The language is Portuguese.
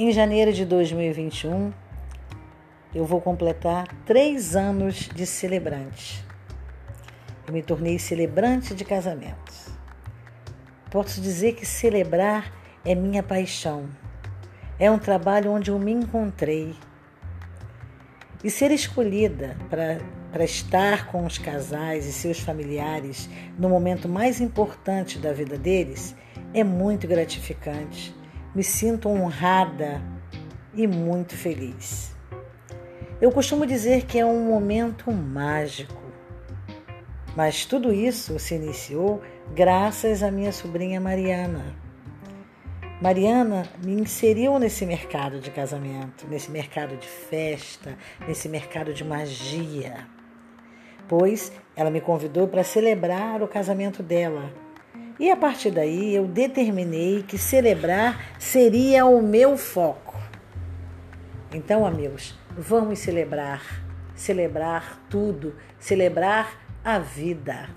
Em janeiro de 2021, eu vou completar três anos de celebrante. Eu me tornei celebrante de casamentos. Posso dizer que celebrar é minha paixão. É um trabalho onde eu me encontrei. E ser escolhida para estar com os casais e seus familiares no momento mais importante da vida deles é muito gratificante me sinto honrada e muito feliz. Eu costumo dizer que é um momento mágico, mas tudo isso se iniciou graças à minha sobrinha Mariana. Mariana me inseriu nesse mercado de casamento, nesse mercado de festa, nesse mercado de magia, pois ela me convidou para celebrar o casamento dela e a partir daí eu determinei que celebrar seria o meu foco. Então, amigos, vamos celebrar, celebrar tudo, celebrar a vida.